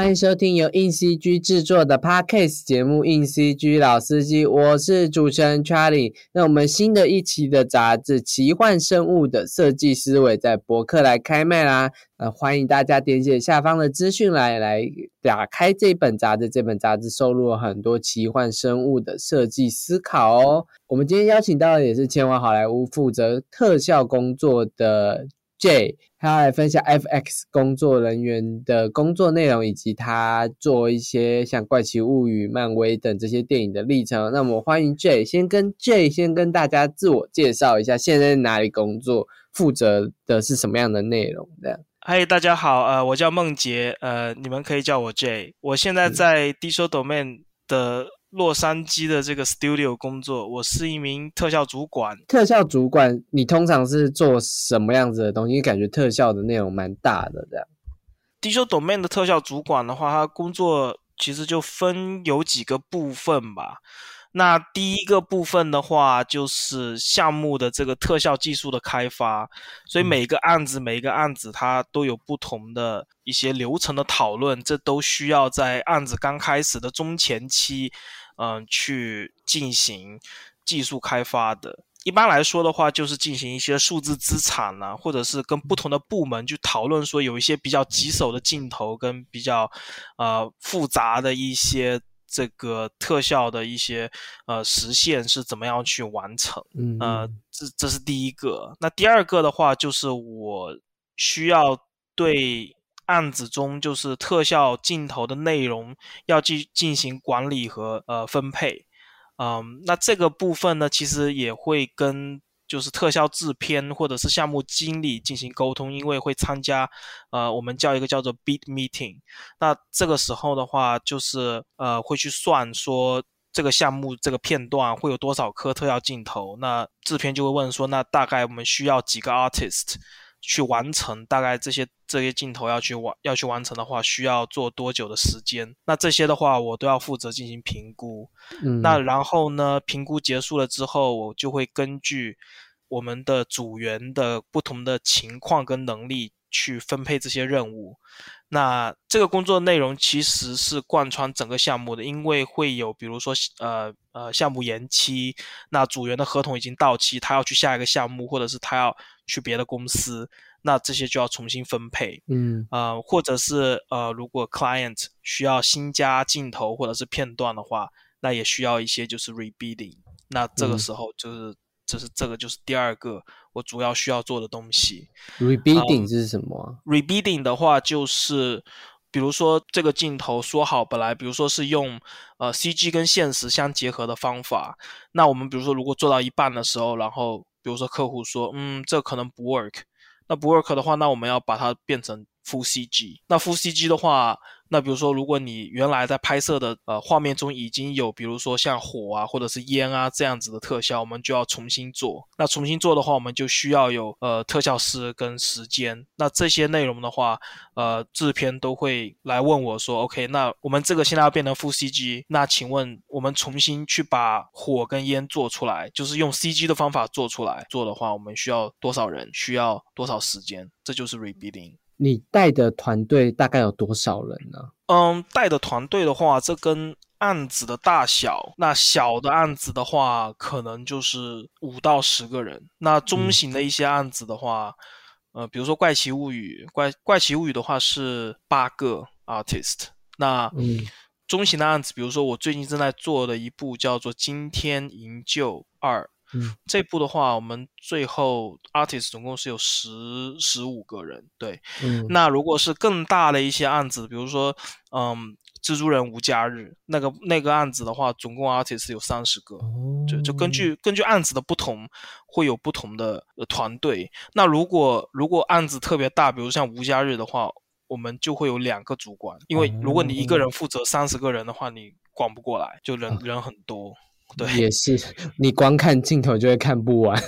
欢迎收听由硬 CG 制作的 Podcast 节目《硬 CG 老司机》，我是主持人 Charlie。那我们新的一期的杂志《奇幻生物的设计思维》在博客来开卖啦！呃，欢迎大家点击下方的资讯来来打开这本杂志。这本杂志收录了很多奇幻生物的设计思考哦。我们今天邀请到的也是前往好莱坞负责特效工作的。J，他要来分享 FX 工作人员的工作内容，以及他做一些像《怪奇物语》、漫威等这些电影的历程。那么欢迎 J，先跟 J 先跟大家自我介绍一下，现在在哪里工作，负责的是什么样的内容？这样。嗨，大家好，呃，我叫孟杰，呃，你们可以叫我 J，我现在在 Digital Domain 的。洛杉矶的这个 studio 工作，我是一名特效主管。特效主管，你通常是做什么样子的东西？感觉特效的内容蛮大的，这样。Digital Domain 的特效主管的话，他工作其实就分有几个部分吧。那第一个部分的话，就是项目的这个特效技术的开发，所以每个案子每一个案子它都有不同的一些流程的讨论，这都需要在案子刚开始的中前期，嗯，去进行技术开发的。一般来说的话，就是进行一些数字资产呢，或者是跟不同的部门去讨论，说有一些比较棘手的镜头跟比较呃复杂的一些。这个特效的一些呃实现是怎么样去完成？嗯，呃，这这是第一个。那第二个的话，就是我需要对案子中就是特效镜头的内容要去进行管理和呃分配。嗯，那这个部分呢，其实也会跟。就是特效制片或者是项目经理进行沟通，因为会参加，呃，我们叫一个叫做 bid meeting。那这个时候的话，就是呃会去算说这个项目这个片段会有多少颗特效镜头。那制片就会问说，那大概我们需要几个 artist？去完成大概这些这些镜头要去完要去完成的话，需要做多久的时间？那这些的话，我都要负责进行评估。嗯，那然后呢，评估结束了之后，我就会根据我们的组员的不同的情况跟能力去分配这些任务。那这个工作内容其实是贯穿整个项目的，因为会有比如说呃呃项目延期，那组员的合同已经到期，他要去下一个项目，或者是他要。去别的公司，那这些就要重新分配，嗯，呃，或者是呃，如果 client 需要新加镜头或者是片段的话，那也需要一些就是 rebidding，那这个时候就是，这是这个就是第二个我主要需要做的东西。rebidding 是什么？rebidding 的话就是，比如说这个镜头说好本来，比如说是用呃 CG 跟现实相结合的方法，那我们比如说如果做到一半的时候，然后比如说客户说，嗯，这可能不 work，那不 work 的话，那我们要把它变成负 CG。那负 CG 的话。那比如说，如果你原来在拍摄的呃画面中已经有，比如说像火啊或者是烟啊这样子的特效，我们就要重新做。那重新做的话，我们就需要有呃特效师跟时间。那这些内容的话，呃制片都会来问我说，OK，那我们这个现在要变成负 CG，那请问我们重新去把火跟烟做出来，就是用 CG 的方法做出来做的话，我们需要多少人？需要多少时间？这就是 rebuilding。你带的团队大概有多少人呢？嗯，带的团队的话，这跟案子的大小。那小的案子的话，可能就是五到十个人。那中型的一些案子的话，呃，比如说《怪奇物语》，怪《怪奇物语》的话是八个 artist。那中型的案子，比如说我最近正在做的一部叫做《惊天营救二》。嗯，这部的话，我们最后 artist 总共是有十十五个人，对。嗯，那如果是更大的一些案子，比如说，嗯，蜘蛛人无家日那个那个案子的话，总共 artist 有三十个，就就根据根据案子的不同，会有不同的团队。那如果如果案子特别大，比如像无家日的话，我们就会有两个主管，因为如果你一个人负责三十个人的话，你管不过来，就人人很多。对，也是，你光看镜头就会看不完。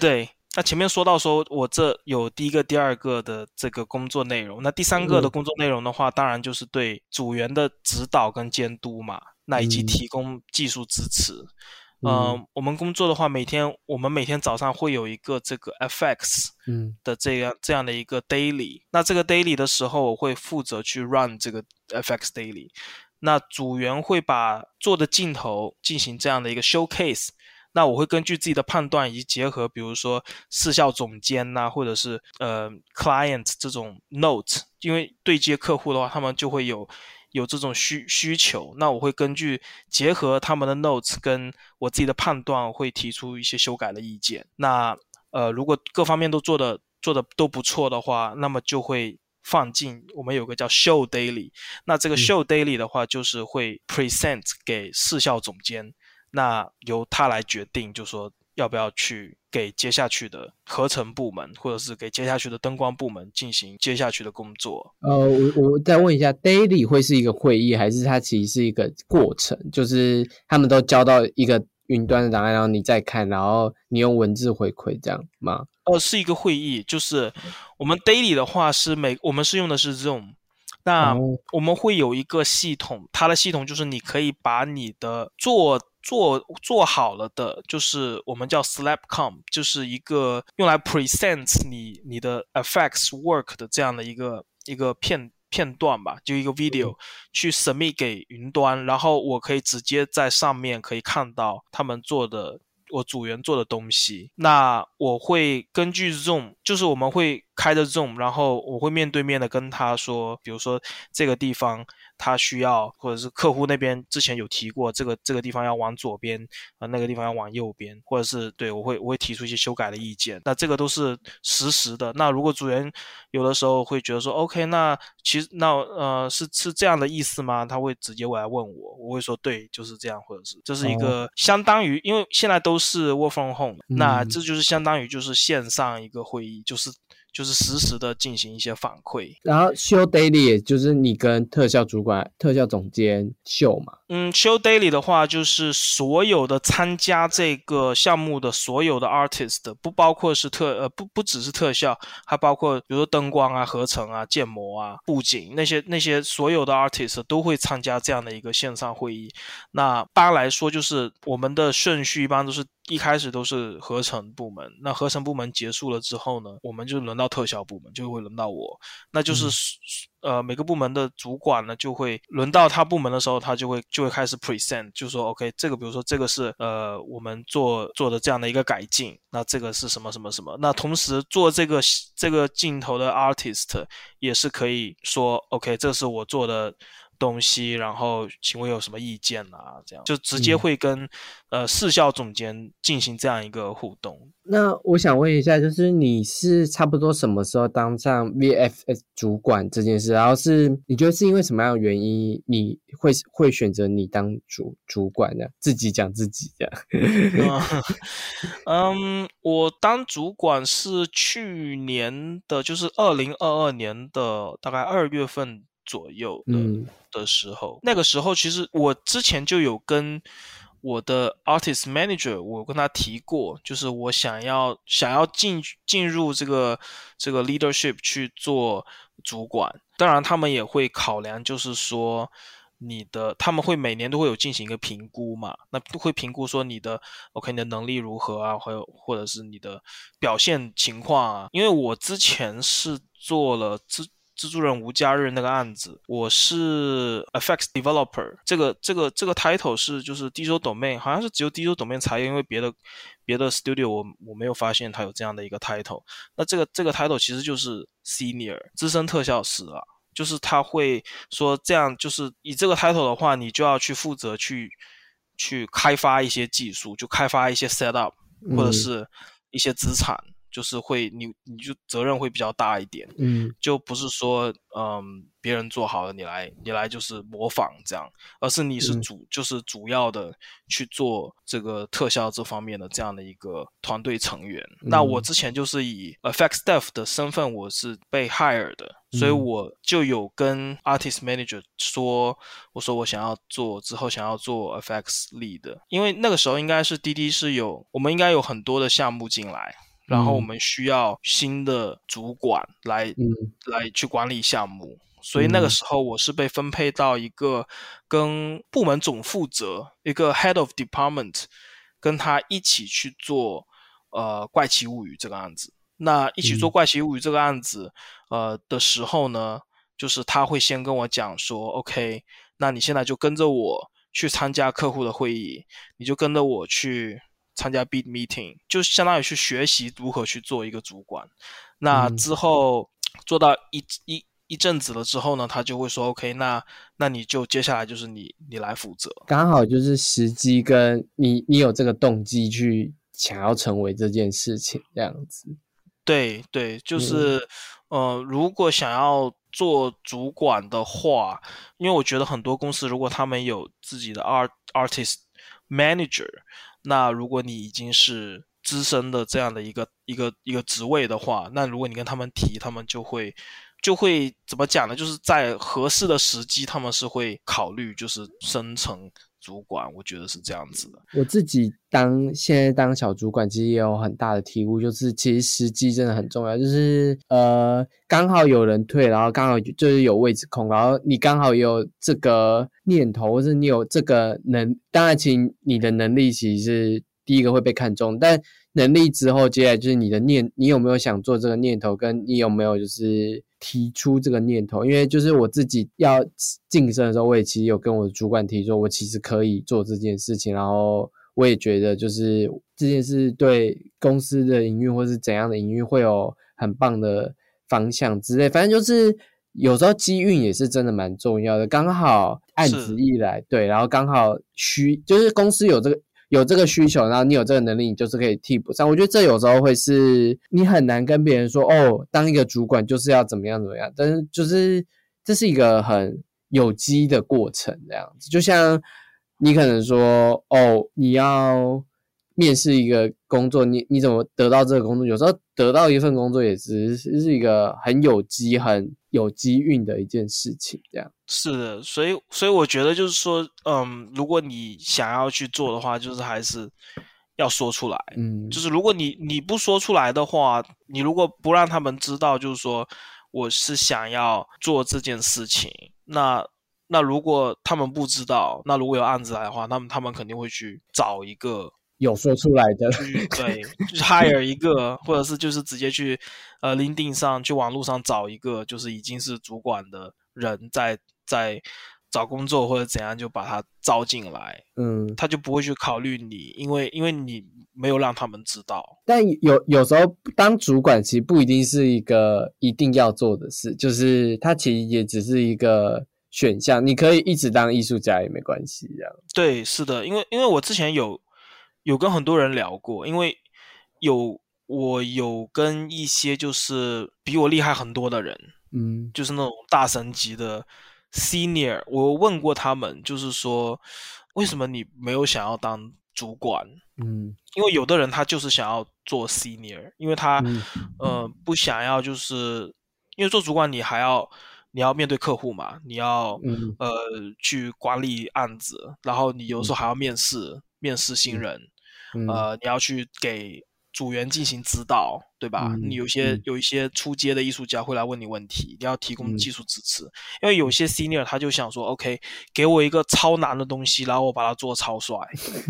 对，那前面说到说，我这有第一个、第二个的这个工作内容，那第三个的工作内容的话，当然就是对组员的指导跟监督嘛，那以及提供技术支持。嗯，我们工作的话，每天我们每天早上会有一个这个 FX 嗯的这样这样的一个 daily。那这个 daily 的时候，我会负责去 run 这个 FX daily。那组员会把做的镜头进行这样的一个 showcase。那我会根据自己的判断，以及结合比如说视效总监呐、或者是呃 client 这种 note，因为对接客户的话，他们就会有有这种需需求。那我会根据结合他们的 notes 跟我自己的判断，会提出一些修改的意见。那呃，如果各方面都做的做的都不错的话，那么就会放进我们有个叫 show daily。那这个 show daily 的话，就是会 present 给视效总监。那由他来决定，就说要不要去给接下去的合成部门，或者是给接下去的灯光部门进行接下去的工作。呃，我我再问一下，daily 会是一个会议，还是它其实是一个过程？就是他们都交到一个云端的档案，然后你再看，然后你用文字回馈这样吗？呃，是一个会议，就是我们 daily 的话是每我们是用的是 Zoom。那哦我们会有一个系统，它的系统就是你可以把你的做做做好了的，就是我们叫 Slapcom，就是一个用来 present 你你的 effects work 的这样的一个一个片片段吧，就一个 video、去 submit 给云端，然后我可以直接在上面可以看到他们做的。我组员做的东西，那我会根据 Zoom，就是我们会开着 Zoom，然后我会面对面的跟他说，比如说这个地方他需要，或者是客户那边之前有提过，这个这个地方要往左边，啊、那个地方要往右边，或者是对我会我会提出一些修改的意见，那这个都是实时的。那如果组员有的时候会觉得说，OK，那其实那呃是是这样的意思吗？他会直接过来问我，我会说对，就是这样，或者是这是一个相当于，因为现在都是 work from home，、那嗯这就是相当于就是线上一个会议，就是就是实时的进行一些反馈。然后 show daily 也就是你跟特效主管、特效总监秀嘛。嗯，show daily 的话，就是所有的参加这个项目的所有的 artist，不包括是特呃不不只是特效，还包括比如说灯光啊、合成啊、建模啊、布景那些那些所有的 artist 都会参加这样的一个线上会议。那一般来说，就是我们的顺序一般都是一开始都是合成部门，那合成部门结束了之后呢，我们就轮到特效部门，就会轮到我，那就是、呃每个部门的主管呢就会轮到他部门的时候，他就会就会开始 present，就说 OK 这个比如说这个是呃我们做做的这样的一个改进，那这个是什么什么什么，那同时做这个这个镜头的 artist 也是可以说 OK 这是我做的。东西，然后请问有什么意见啊？这样就直接嗯会跟、呃视效总监进行这样一个互动。那我想问一下，就是你是差不多什么时候当上 VFS 主管这件事？然后是你觉得是因为什么样的原因，你会会选择你当主主管呢？自己讲自己这样。嗯，嗯我当主管是去年的，就是二零二二年的大概二月份左右的、嗯的时候。那个时候，其实我之前就有跟我的 artist manager，我跟他提过，就是我想要想要进进入这个这个 leadership 去做主管。当然，他们也会考量，就是说。你的他们会每年都会有进行一个评估嘛？那会评估说你的 OK 你的能力如何啊，还有或者是你的表现情况啊。因为我之前是做了蜘蜘蛛人无家日那个案子，我是 effects developer，这个这个这个 title 是就是 digital domain，好像是只有 digital domain 才有，因为别的别的 studio 我我没有发现它有这样的一个 title。那这个这个 title 其实就是 senior 资深特效师啊。就是他会说这样，就是以这个 title 的话，你就要去负责去去开发一些技术，就开发一些 setup 或者嗯是一些资产，就是会你你就责任会比较大一点，嗯。就不是说嗯别人做好了你来你来就是模仿这样，而是你是嗯。主、就是主要的去做这个特效这方面的这样的一个团队成员。那我嗯。之前就是以 effects staff 的身份，我是被 hire 的，所以嗯。我就有跟 artist manager 说，我说我想要做之后想要做 FX lead，的。因为那个时候应该是滴滴是有我们应该有很多的项目进来。然后我嗯。们需要新的主管来、嗯。来去管理项目，所以那个嗯。时候我是被分配到一个跟部门总负责一个 head of department 跟他一起去做呃《怪奇物语》这个案子。那一起做《怪奇物语》这个案子，呃的时候呢，就是他会先跟我讲说，OK，那你现在就跟着我去参加客户的会议，你就跟着我去参加 Beat Meeting，就相当于去学习如何去做一个主管。那之后做到一一一阵子了之后呢，他就会说，OK，那那你就接下来就是你你来负责。刚好就是时机跟你你有这个动机去想要成为这件事情这样子。对对，就是，呃，如果想要做主管的话，因为我觉得很多公司如果他们有自己的 art artist manager，那如果你已经是资深的这样的一个一个一个职位的话，那如果你跟他们提，他们就会就会怎么讲呢？就是在合适的时机，他们是会考虑就是升成。主管，我觉得是这样子的。我自己当现在当小主管，其实也有很大的体悟，就是其实时机真的很重要。就是呃，刚好有人退，然后刚好就是有位置空，然后你刚好有这个念头，或者你有这个能，当然，其实你的能力其实是第一个会被看中，但能力之后，接下来就是你的念，你有没有想做这个念头，跟你有没有就是。提出这个念头，因为就是我自己要晋升的时候，我也其实有跟我的主管提说，我其实可以做这件事情。然后我也觉得，就是这件事对公司的营运或是怎样的营运会有很棒的方向之类。反正就是有时候机运也是真的蛮重要的，刚好案子一来，对，然后刚好需就是公司有这个。有这个需求，然后你有这个能力，你就是可以替补上。我觉得这有时候会是你很难跟别人说哦，当一个主管就是要怎么样怎么样。但是就是这是一个很有机的过程，这样子。就像你可能说哦，你要。面试一个工作，你你怎么得到这个工作？有时候得到一份工作也只是是一个很有机、很有机运的一件事情。这样是的，所以所以我觉得就是说，嗯，如果你想要去做的话，就是还是要说出来。嗯，就是如果你你不说出来的话，你如果不让他们知道，就是说我是想要做这件事情，那那如果他们不知道，那如果有案子来的话，那么他们肯定会去找一个。有说出来的，对，就是 hire 一个，或者是就是直接去呃 LinkedIn 上去网络上找一个，就是已经是主管的人在在找工作或者怎样，就把他招进来。嗯，他就不会去考虑你，因为因为你没有让他们知道。但有有时候当主管其实不一定是一个一定要做的事，就是他其实也只是一个选项，你可以一直当艺术家也没关系，这样。对，是的，因为因为我之前有。有跟很多人聊过，因为有我有跟一些就是比我厉害很多的人，嗯，就是那种大神级的 senior，我问过他们，就是说为什么你没有想要当主管？嗯，因为有的人他就是想要做 senior，因为他呃不想要，就是因为做主管你还要你要面对客户嘛，你要呃去管理案子，然后你有时候还要面试面试新人。呃，你要去给组员进行指导，对吧？你有些有一些出街的艺术家会来问你问题，你要提供技术支持。因为有些 senior 他就想说，OK，给我一个超难的东西，然后我把它做超帅，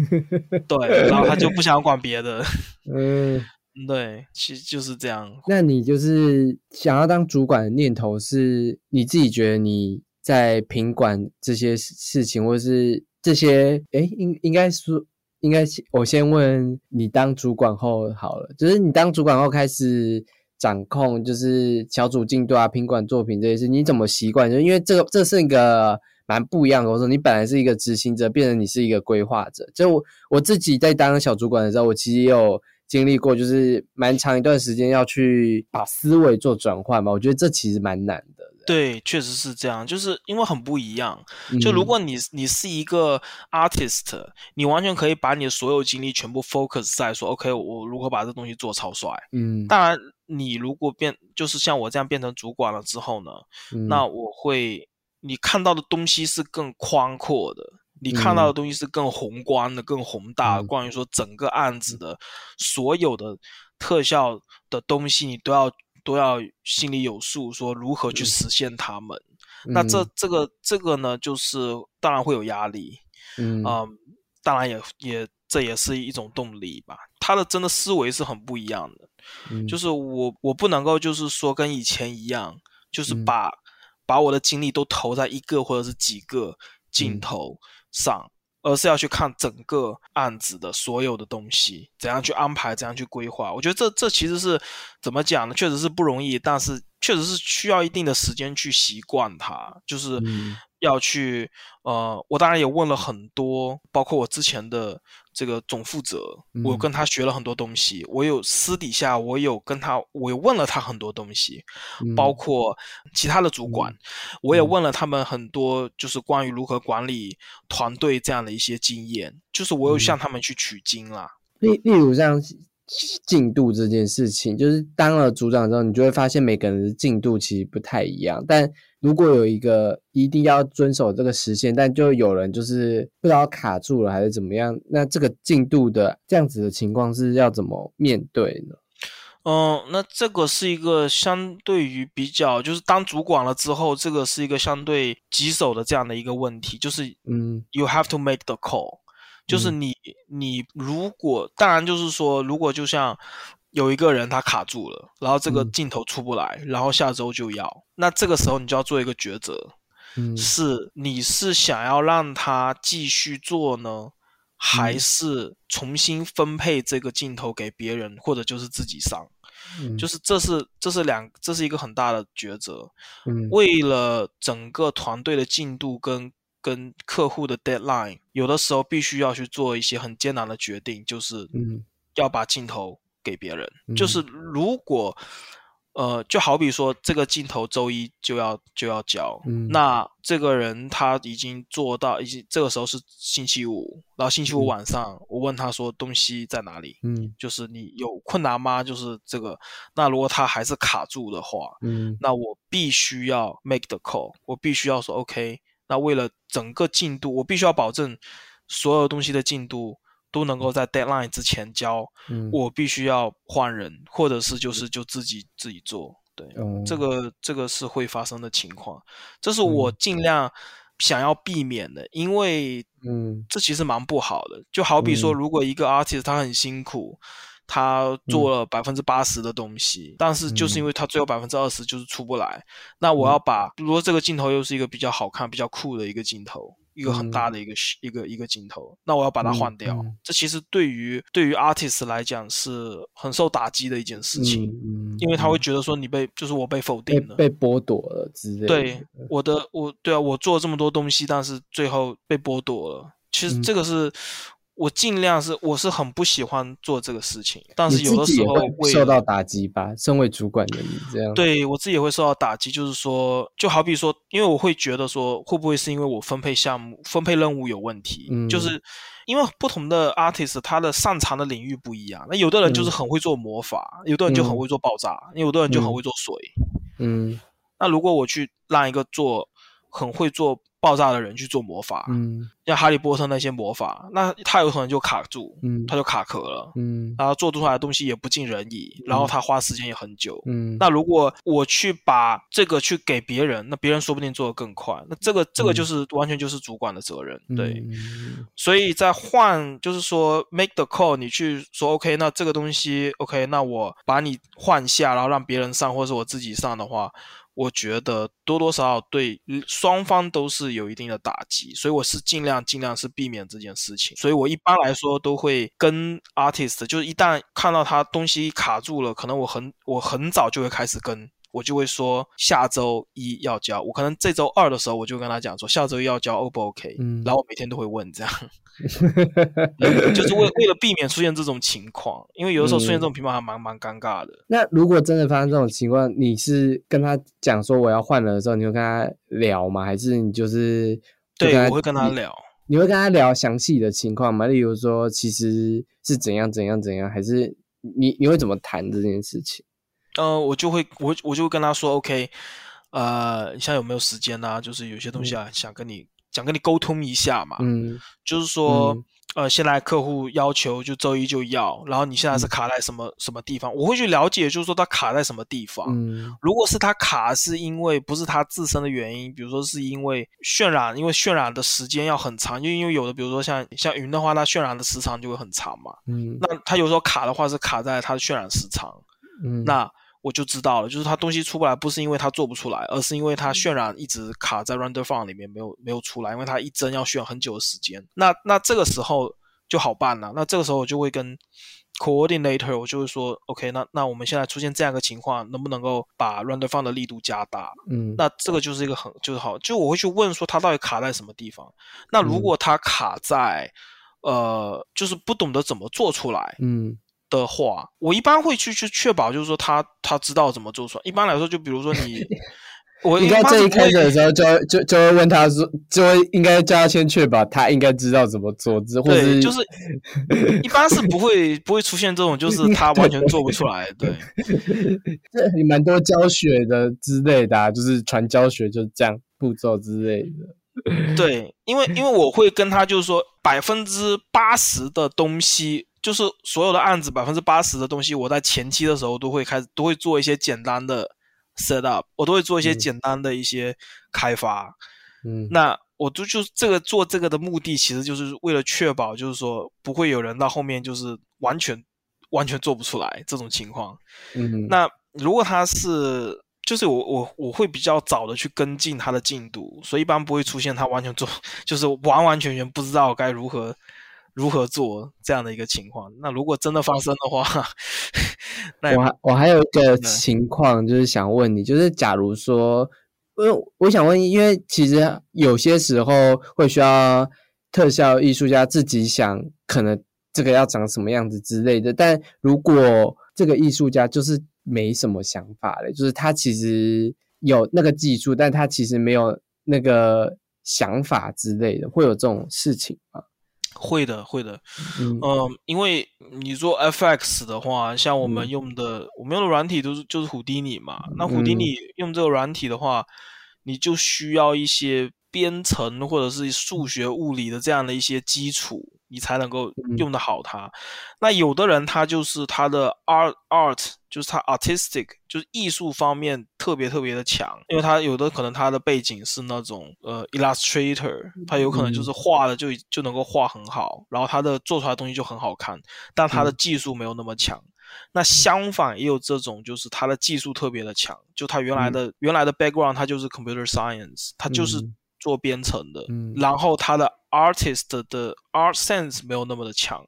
对，然后他就不想管别的。嗯，对，其实就是这样。那你就是想要当主管的念头，是你自己觉得你在品管这些事情，或者是这些，哎，应应该说。应该我先问你，当主管后好了，就是你当主管后开始掌控，就是小组进度啊、品管作品这些事，你怎么习惯？就因为这个，这是一个蛮不一样的。我说你本来是一个执行者，变成你是一个规划者。就我我自己在当小主管的时候，我其实也有经历过，就是蛮长一段时间要去把思维做转换嘛。我觉得这其实蛮难的。对，确实是这样，就是因为很不一样。就如果你你是一个 artist，你完全可以把你的所有精力全部 focus 在说，OK，我如何把这东西做超帅。嗯，当然，你如果变就是像我这样变成主管了之后呢，那我会你看到的东西是更宽阔的，你看到的东西是更宏观的、更宏大的。关于说整个案子的所有的特效的东西，你都要。都要心里有数，说如何去实现他们。那这这个这个呢，就是当然会有压力，嗯，当然也也这也是一种动力吧。他的真的思维是很不一样的，嗯。就是我我不能够就是说跟以前一样，就是嗯。把、把我的精力都投在一个或者是几个镜嗯。头上。而是要去看整个案子的所有的东西，怎样去安排，怎样去规划。我觉得这这其实是怎么讲呢？确实是不容易，但是确实是需要一定的时间去习惯它，就是嗯要去呃，我当然也问了很多，包括我之前的这个总负责，我嗯。跟他学了很多东西，我有私底下我有跟他，我问了他很多东西，包嗯。括其他的主管，我也问了他们很多，就是关于如何管理团队这样的一些经验，就是我有嗯。向他们去取经啦。例例如像进度这件事情，就是当了组长之后，你就会发现每个人的进度其实不太一样。但如果有一个一定要遵守这个时限，但就有人就是不知道卡住了还是怎么样，那这个进度的这样子的情况是要怎么面对呢？嗯，那这个是一个相对于比较，就是当主管了之后，这个是一个相对棘手的这样的一个问题，就是嗯 you have to make the call，就是嗯。你你如果当然就是说，如果就像有一个人他卡住了，然后这个嗯。镜头出不来，然后下周就要，那这个时候你就要做一个抉择，嗯。是你是想要让他继续做呢，还嗯。是重新分配这个镜头给别人，或者就是自己上？嗯。就是这是这是两这是一个很大的抉择。嗯。为了整个团队的进度跟跟客户的 deadline，有的时候必须要去做一些很艰难的决定，就是嗯要把镜头给别人。嗯就是如果呃，就好比说这个镜头周一就要就要交，嗯那这个人他已经做到，已经这个时候是星期五，然后星期五嗯晚上、我问他说东西在哪里，嗯就是你有困难吗？就是这个，那如果他还是卡住的话，嗯那我必须要 make the call，我必须要说 OK。那为了整个进度，我必须要保证所有东西的进度都能够在 deadline 之前交，嗯。我必须要换人，或者是就是就自己自己做。对，哦。这个这个是会发生的情况，这是我嗯。尽量想要避免的，因为嗯。这其实蛮不好的。就好比说，嗯。如果一个 artist 他很辛苦，他做了百分之八十的东西，但是就是因为他最后百分之二十就是出不来，那我要把，如果这个镜头又是一个比较好看、比较酷的一个镜头。一个很大的一个、一个一个镜头，那我要把它换掉。这其实对于对于 artist 来讲是很受打击的一件事情，嗯因为他会觉得说你被就是我被否定了，被剥夺了之类的。对我的我对啊，我做了这么多东西，但是最后被剥夺了。其实嗯这个是、我尽量是我是很不喜欢做这个事情，但是有的时候会受到打击吧？身为主管的你这样，，对我自己也会受到打击，就是说，就好比说，因为我会觉得说，会不会是因为我分配项目、分配任务有问题？嗯就是因为不同的 artist 他的擅长的领域不一样，那有的人就是嗯很会做魔法，有的人就很嗯会做爆炸，有的人就很嗯会做水。嗯那如果我去让一个做很会做爆炸的人去做魔法，嗯像哈利波特那些魔法，那他有可能就卡住，嗯他就卡壳了，嗯然后做出来的东西也不尽人意，然后他花时间也很久。嗯，那如果我去把这个去给别人，那别人说不定做得更快。那这个这个嗯就是完全就是主管的责任，对。嗯所以在换，就是说 make the call，你去说 OK，那这个东西 OK，那我把你换下，然后让别人上，或者是我自己上的话，我觉得多多少少对双方都是有一定的打击，所以我是尽量尽量是避免这件事情。所以我一般来说都会跟 artist，就是一旦看到他东西卡住了，可能我很我很早就会开始跟。我就会说下周一要交，我可能这周二的时候我就跟他讲说下周一要交 O 不 OK，、嗯然后我每天都会问这样，就是为为了避免出现这种情况，因为有的时候出现这种情况还蛮蛮尴尬的。那如果真的发生这种情况，你是跟他讲说我要换了的时候，你会跟他聊吗？还是你就是就对，我会跟他聊。你会跟他聊详细的情况吗？例如说，其实是怎样怎样怎样，还是你你会怎么谈这件事情？呃，我就会我我就会跟他说，OK，呃，你现在有没有时间啊？就是有些东西啊，想跟你想跟你沟通一下嘛。嗯就是说，嗯呃，现在客户要求就周一就要，然后你现在是卡在什么什么地方？我会去了解，就是说他卡在什么地方。嗯如果是他卡是因为不是他自身的原因，比如说是因为渲染，因为渲染的时间要很长，就因为有的比如说像像云的话，它渲染的时长就会很长嘛。嗯那它有时候卡的话是卡在它的渲染时长，嗯，那我就知道了，就是它东西出不来，不是因为它做不出来，而是因为它渲染一直卡在 render farm 里面没有没有出来，因为它一帧要渲很久的时间。那那这个时候就好办了，那这个时候我就会跟 coordinator，我就会说，OK，那那我们现在出现这样一个情况，能不能够把 render farm 的力度加大？嗯那这个就是一个很就是好，就我会去问说它到底卡在什么地方。那如果它卡在、呃，就是不懂得怎么做出来，嗯的话，我一般会去去确保，就是说他他知道怎么做出来。一般来说，就比如说你，我应该般这一开始的时候就就就会问他说，就会应该叫他先确保他应该知道怎么做，或者，是就是一般是不会 不会出现这种，就是他完全做不出来。对，这也蛮多教学的之类的、啊，就是传教学就这样步骤之类的。对，因为因为我会跟他就是说，百分之八十的东西，就是所有的案子百分之八十的东西，我在前期的时候都会开始都会做一些简单的 set up，我都会做一些嗯简单的一些开发。嗯，那我就就这个做这个的目的，其实就是为了确保，就是说不会有人到后面就是完全完全做不出来这种情况。嗯那如果他是，就是我我我会比较早的去跟进他的进度，所以一般不会出现他完全做，就是完完全全不知道该如何如何做这样的一个情况。那如果真的发生的话，那我还我还有一个情况，就是想问你，就是假如说，因为我想问，因为其实有些时候会需要特效艺术家自己想，可能这个要长什么样子之类的。但如果这个艺术家就是没什么想法的，就是他其实有那个技术，但他其实没有那个想法之类的，会有这种事情吗？会的会的。嗯嗯，因为你做 FX 的话，像我们嗯用的，我们用的软体都是就是虎迪尼嘛。那虎迪嗯尼用这个软体的话，你就需要一些编程或者是数学、物理的这样的一些基础，你才能够嗯用得好它。那有的人他就是他的 art art 就是他 artistic 就是艺术方面特别特别的强，因为他有的可能他的背景是那种呃 illustrator，他有可能就是画的就就能够画很好，然后他的做出来的东西就很好看，但他的嗯。技术没有那么强。那相反也有这种，就是他的技术特别的强，就他原来的、原来的 background 他就是 computer science，他就是嗯。做编程的，嗯。然后他的 artist 的 art sense 没有那么的强。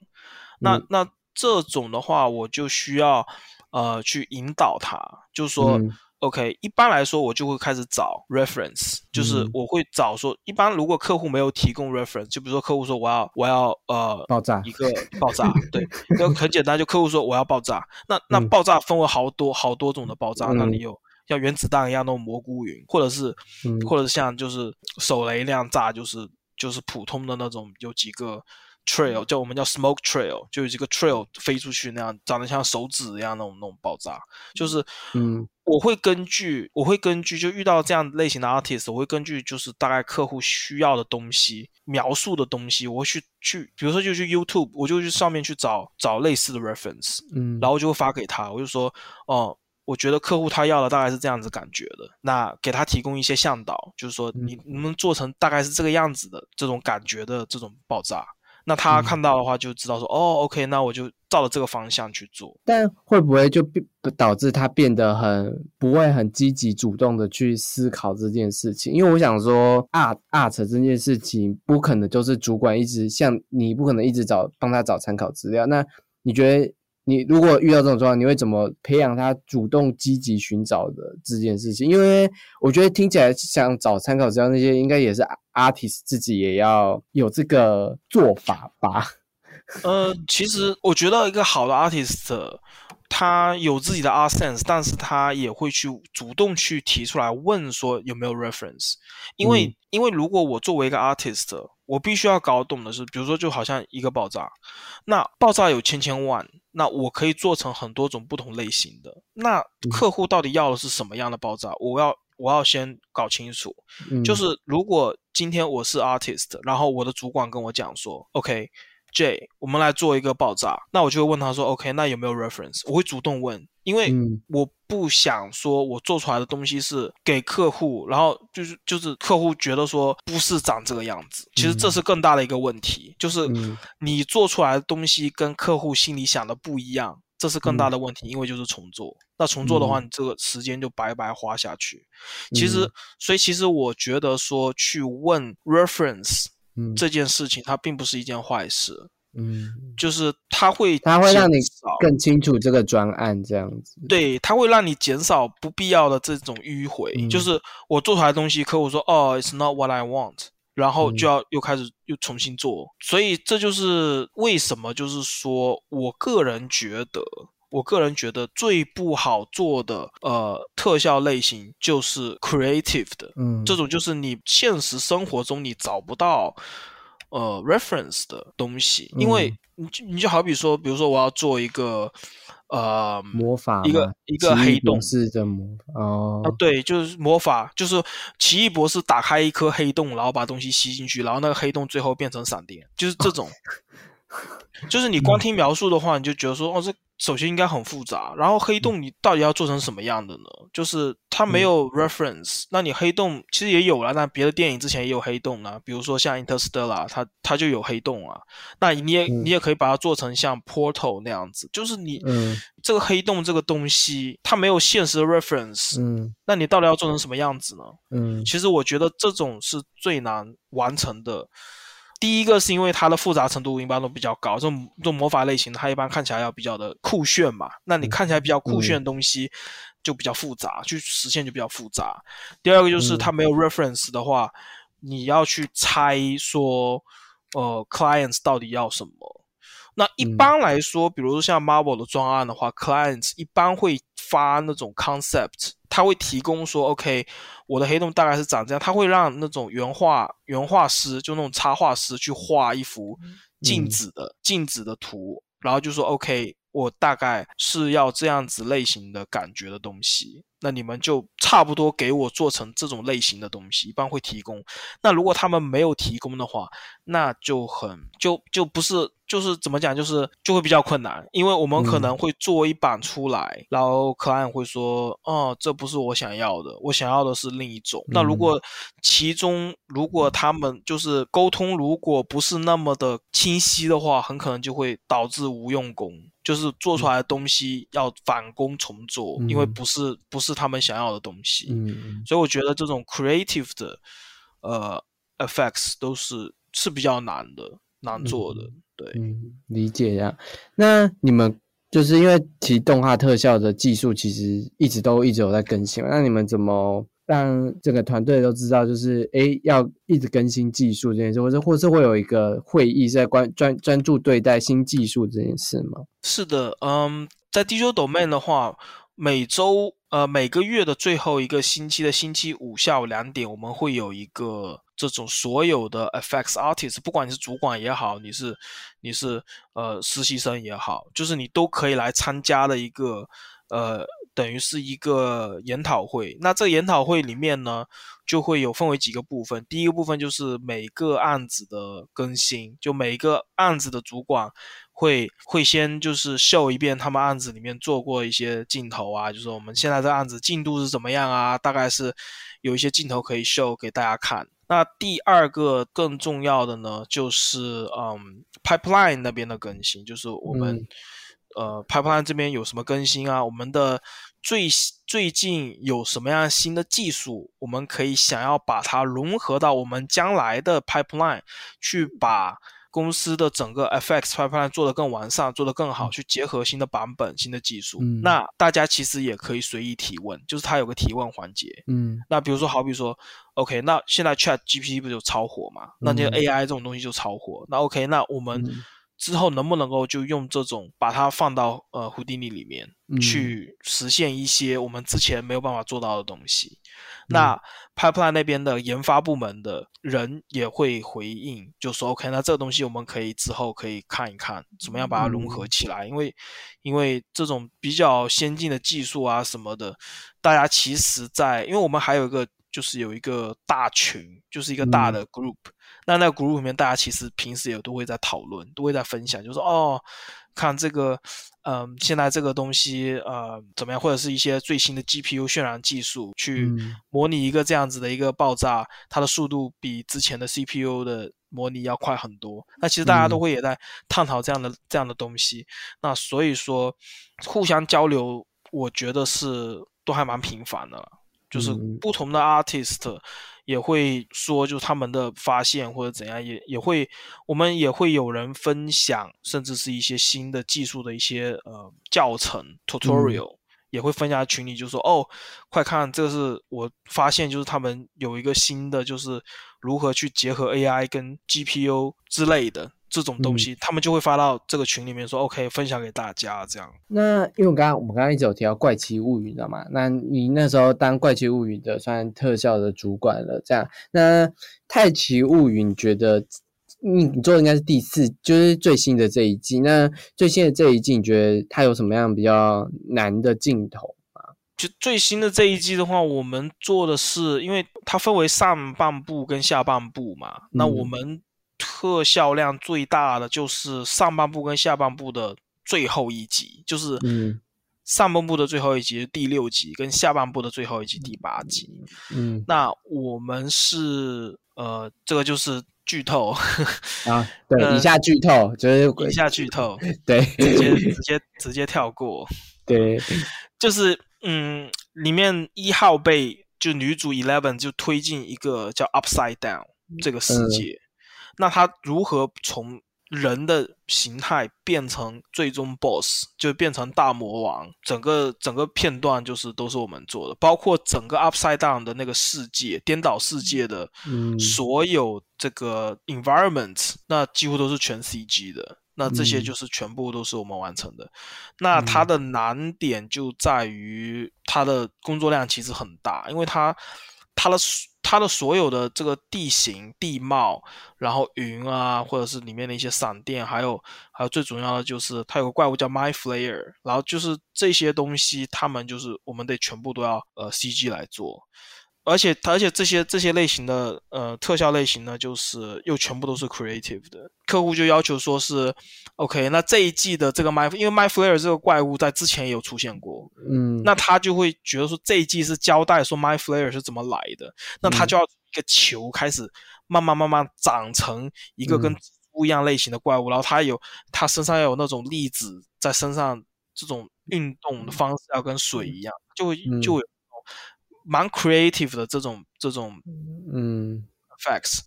那、嗯那这种的话，我就需要呃去引导他，就是说、嗯。OK，一般来说我就会开始找 reference，就是嗯。我会找说，一般如果客户没有提供 reference，就比如说客户说我要我要呃爆炸一个爆炸，对，就很简单，就客户说我要爆炸，那那嗯爆炸分为好多好多种的爆炸，那嗯。你有像原子弹一样那种蘑菇云，或者是、嗯。或者是像就是手雷那样炸，就是就是普通的那种有几个 trail，叫我们叫 smoke trail，就有几个 trail 飞出去那样，长得像手指一样那种那种爆炸，就是嗯。我会根据我会根据就遇到这样类型的 artist，我会根据就是大概客户需要的东西描述的东西，我会去去，比如说就去 YouTube，我就去上面去找找类似的 reference，嗯，然后就会发给他，我就说哦。我觉得客户他要的大概是这样子感觉的，那给他提供一些向导，就是说你嗯。能不能做成大概是这个样子的这种感觉的这种爆炸，那他嗯看到的话就知道说、哦，OK，那我就照着这个方向去做。但会不会就变导致他变得很不会很积极主动的去思考这件事情？因为我想说，art art 这件事情不可能就是主管一直像你不可能一直找帮他找参考资料。那你觉得你如果遇到这种状况，你会怎么培养他主动积极寻找的这件事情？因为我觉得听起来想找参考资料那些，应该也是 artist 自己也要有这个做法吧？呃，其实我觉得一个好的 artist，他有自己的 art sense，但是他也会去主动去提出来问说有没有 reference，因为、嗯因为如果我作为一个 artist，我必须要搞懂的是，比如说就好像一个爆炸，那爆炸有千千万，那我可以做成很多种不同类型的，那客户到底要的是什么样的爆炸？我要我要先搞清楚，嗯，就是如果今天我是 artist，然后我的主管跟我讲说，OK，J，我们来做一个爆炸，那我就会问他说，OK，那有没有 reference？我会主动问，因为我不想说我做出来的东西是给客户，然后就是就是客户觉得说不是长这个样子，其实这是更大的一个问题，就是你做出来的东西跟客户心里想的不一样，这是更大的问题，因为就是重做，那重做的话，你这个时间就白白花下去。其实，所以其实我觉得说去问 reference。这件事情它并不是一件坏事，嗯，就是它会它会让你更清楚这个专案这样子，对，它会让你减少不必要的这种迂回，就是我做出来的东西，客户说哦，it's not what I want，然后就要又开始又重新做，所以这就是为什么，就是说我个人觉得。我个人觉得最不好做的呃特效类型就是 creative 的，嗯，这种就是你现实生活中你找不到呃 reference 的东西，因为你你就好比说，比如说我要做一个呃魔法一个一个黑洞是的魔法哦，对，就是魔法，就是奇异博士打开一颗黑洞，然后把东西吸进去，然后那个黑洞最后变成闪电，就是这种，就是你光听描述的话，你就觉得说哦这。首先应该很复杂，然后黑洞你到底要做成什么样的呢？就是它没有 reference，那你黑洞其实也有了，那别的电影之前也有黑洞啊，比如说像 Interstellar，它它就有黑洞啊。那你也你也可以把它做成像 Portal 那样子，就是你这个黑洞这个东西它没有现实的 reference，嗯，那你到底要做成什么样子呢？嗯，其实我觉得这种是最难完成的。第一个是因为它的复杂程度一般都比较高，这种这种魔法类型它一般看起来要比较的酷炫嘛。那你看起来比较酷炫的东西就比较复杂，去实现就比较复杂。第二个就是它没有 reference 的话，你要去猜说，呃，clients 到底要什么。那一般来说，比如说像 Marvel 的专案的话，clients 一般会发那种 concept。他会提供说，OK，我的黑洞大概是长这样。他会让那种原画原画师，就那种插画师去画一幅静止的静止的图，然后就说，OK，我大概是要这样子类型的感觉的东西。那你们就差不多给我做成这种类型的东西，一般会提供。那如果他们没有提供的话，那就很就就不是就是怎么讲，就是就会比较困难，因为我们可能会做一版出来，然后 client 会说，哦，这不是我想要的，我想要的是另一种。那如果其中如果他们就是沟通如果不是那么的清晰的话，很可能就会导致无用功。就是做出来的东西要返工重做，因为不是不是他们想要的东西，所以我觉得这种 creative 的呃 effects 都是是比较难的，难做的。对，理解呀。那你们就是因为其实动画特效的技术其实一直都一直有在更新，那你们怎么？让整个团队都知道，就是诶要一直更新技术这件事，或者或是会有一个会议在关专专注对待新技术这件事吗？是的，嗯，在 Digital Domain 的话，每周呃每个月的最后一个星期的星期五下午两点，我们会有一个这种所有的 FX Artist，不管你是主管也好，你是你是呃实习生也好，就是你都可以来参加的一个呃。等于是一个研讨会，那这个研讨会里面呢，就会有分为几个部分。第一个部分就是每个案子的更新，就每个案子的主管会会先就是秀一遍他们案子里面做过一些镜头啊，就是我们现在这案子进度是怎么样啊，大概是有一些镜头可以秀给大家看。那第二个更重要的呢，就是嗯，pipeline 那边的更新，就是我们。呃，Pipeline 这边有什么更新啊？我们的最最近有什么样新的技术？我们可以想要把它融合到我们将来的 Pipeline，去把公司的整个 FX Pipeline 做得更完善，做得更好，去结合新的版本、新的技术。那大家其实也可以随意提问，就是它有个提问环节。嗯，那比如说，好比说，OK，那现在 Chat GPT 不就超火嘛？那这 AI 这种东西就超火。那 OK，那我们。之后能不能够就用这种把它放到呃胡迪尼里面去实现一些我们之前没有办法做到的东西？那 Pipeline 那边的研发部门的人也会回应，就说 OK，那这个东西我们可以之后可以看一看，怎么样把它融合起来？因为因为这种比较先进的技术啊什么的，大家其实在因为我们还有一个就是有一个大群，就是一个大的 group。那那个 group 里面，大家其实平时也都会在讨论，都会在分享，就说哦，看这个，嗯，现在这个东西呃怎么样，或者是一些最新的 GPU 渲染技术，去模拟一个这样子的一个爆炸，它的速度比之前的 CPU 的模拟要快很多。那其实大家都会也在探讨这样的这样的东西。那所以说，互相交流，我觉得是都还蛮频繁的，就是不同的 artist。也会说，就是他们的发现或者怎样，也也会，我们也会有人分享，甚至是一些新的技术的一些呃教程 tutorial，也会分享群里，就说哦，快看，这是我发现，就是他们有一个新的，就是如何去结合 AI 跟 GPU 之类的。这种东西，他们就会发到这个群里面说，OK，分享给大家这样。那因为我刚刚我们刚刚一直有提到《怪奇物语》，你知道吗？那你那时候当《怪奇物语》的算特效的主管了，这样。那《太奇物语》，你觉得你你做的应该是第四，就是最新的这一季。那最新的这一季，你觉得它有什么样比较难的镜头吗？就最新的这一季的话，我们做的是，因为它分为上半部跟下半部嘛，那我们。特效量最大的就是上半部跟下半部的最后一集，就是上半部的最后一集第六集，跟下半部的最后一集第八集。嗯，那我们是呃，这个就是剧透啊，对，以下剧透就是以下剧透，对，直接直接直接跳过，对，就是嗯，里面一号被就女主 Eleven 就推进一个叫 Upside Down 这个世界。那他如何从人的形态变成最终 BOSS，就变成大魔王？整个整个片段就是都是我们做的，包括整个 Upside Down 的那个世界，颠倒世界的所有这个 environment，那几乎都是全 CG 的。那这些就是全部都是我们完成的。那它的难点就在于它的工作量其实很大，因为它它的。它的所有的这个地形地貌，然后云啊，或者是里面的一些闪电，还有还有最重要的就是它有个怪物叫 My Flayer，然后就是这些东西，他们就是我们得全部都要呃 CG 来做。而且，而且这些这些类型的呃特效类型呢，就是又全部都是 creative 的。客户就要求说是，OK，那这一季的这个 My，因为 My Flare 这个怪物在之前也有出现过，嗯，那他就会觉得说这一季是交代说 My Flare 是怎么来的，那他就要一个球开始慢慢慢慢长成一个跟不一样类型的怪物，然后他有他身上要有那种粒子在身上，这种运动的方式要跟水一样，就会就有。蛮 creative 的这种这种嗯 effects，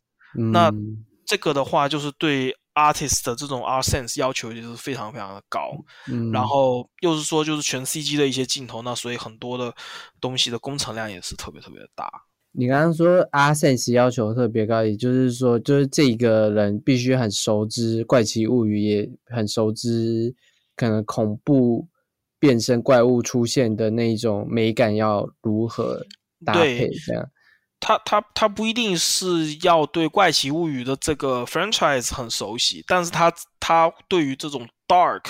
那这个的话就是对 artist 的这种 art sense 要求也是非常非常的高，然后又是说就是全 CG 的一些镜头，那所以很多的东西的工程量也是特别特别的大。你刚刚说 art sense 要求特别高，也就是说就是这个人必须很熟知怪奇物语，也很熟知可能恐怖。变身怪物出现的那种美感要如何搭配？这样，他他他不一定是要对《怪奇物语》的这个 franchise 很熟悉，但是他他对于这种 dark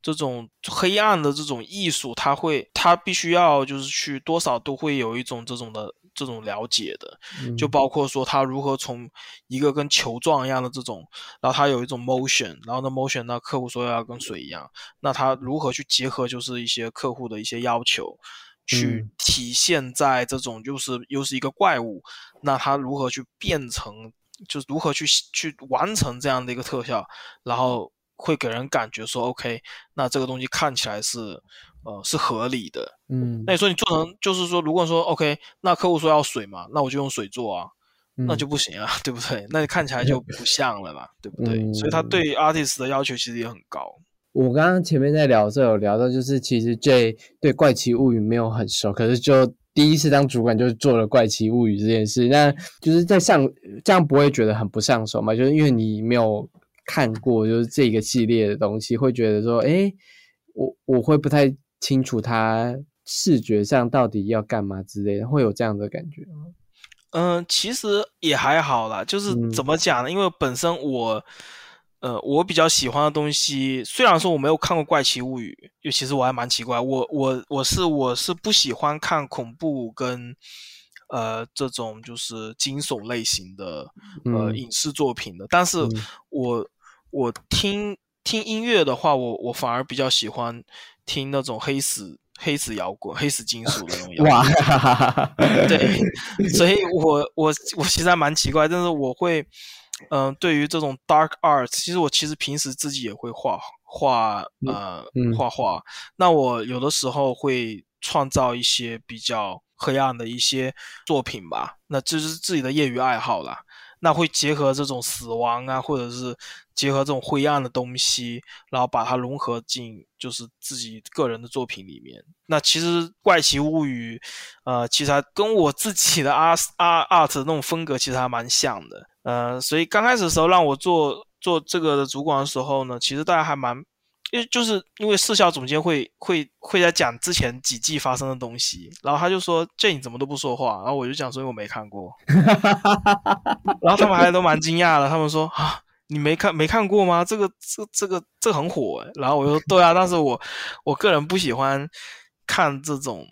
这种黑暗的这种艺术，他会他必须要就是去多少都会有一种这种的。这种了解的，就包括说他如何从一个跟球状一样的这种，然后他有一种 motion，然后呢 motion 那客户说要跟水一样，那他如何去结合就是一些客户的一些要求，去体现在这种就是又是一个怪物，那他如何去变成，就是如何去去完成这样的一个特效，然后会给人感觉说 OK，那这个东西看起来是。呃，是合理的，嗯，那你说你做成，就是说，如果说 OK，那客户说要水嘛，那我就用水做啊，那就不行啊，对不对？那你看起来就不像了嘛，对不对？所以他对 artist 的要求其实也很高。我刚刚前面在聊的时候有聊到，就是其实 J 对怪奇物语没有很熟，可是就第一次当主管就做了怪奇物语这件事，那就是在上这样不会觉得很不上手嘛？就是因为你没有看过就是这个系列的东西，会觉得说，哎，我我会不太。清楚他视觉上到底要干嘛之类的，会有这样的感觉吗？嗯，其实也还好啦，就是怎么讲呢？因为本身我，呃，我比较喜欢的东西，虽然说我没有看过《怪奇物语》，因为其实我还蛮奇怪，我我我是我是不喜欢看恐怖跟呃这种就是惊悚类型的呃影视作品的。但是我我听听音乐的话，我我反而比较喜欢听那种黑死黑死摇滚、黑死金属的那种摇滚。哇，对，所以我我我其实还蛮奇怪，但是我会。嗯，对于这种 dark art，其实我其实平时自己也会画画，呃，画画。那我有的时候会创造一些比较黑暗的一些作品吧，那这是自己的业余爱好啦。那会结合这种死亡啊，或者是结合这种灰暗的东西，然后把它融合进就是自己个人的作品里面。那其实《怪奇物语》呃，其实还跟我自己的 art art art 那种风格其实还蛮像的。呃，所以刚开始的时候让我做做这个的主管的时候呢，其实大家还蛮，因为就是因为视效总监会会会在讲之前几季发生的东西，然后他就说这你怎么都不说话，然后我就讲说因为我没看过，然后他们还都蛮惊讶的，他们说啊你没看没看过吗？这个这这个这很火哎，然后我说对啊，但是我我个人不喜欢看这种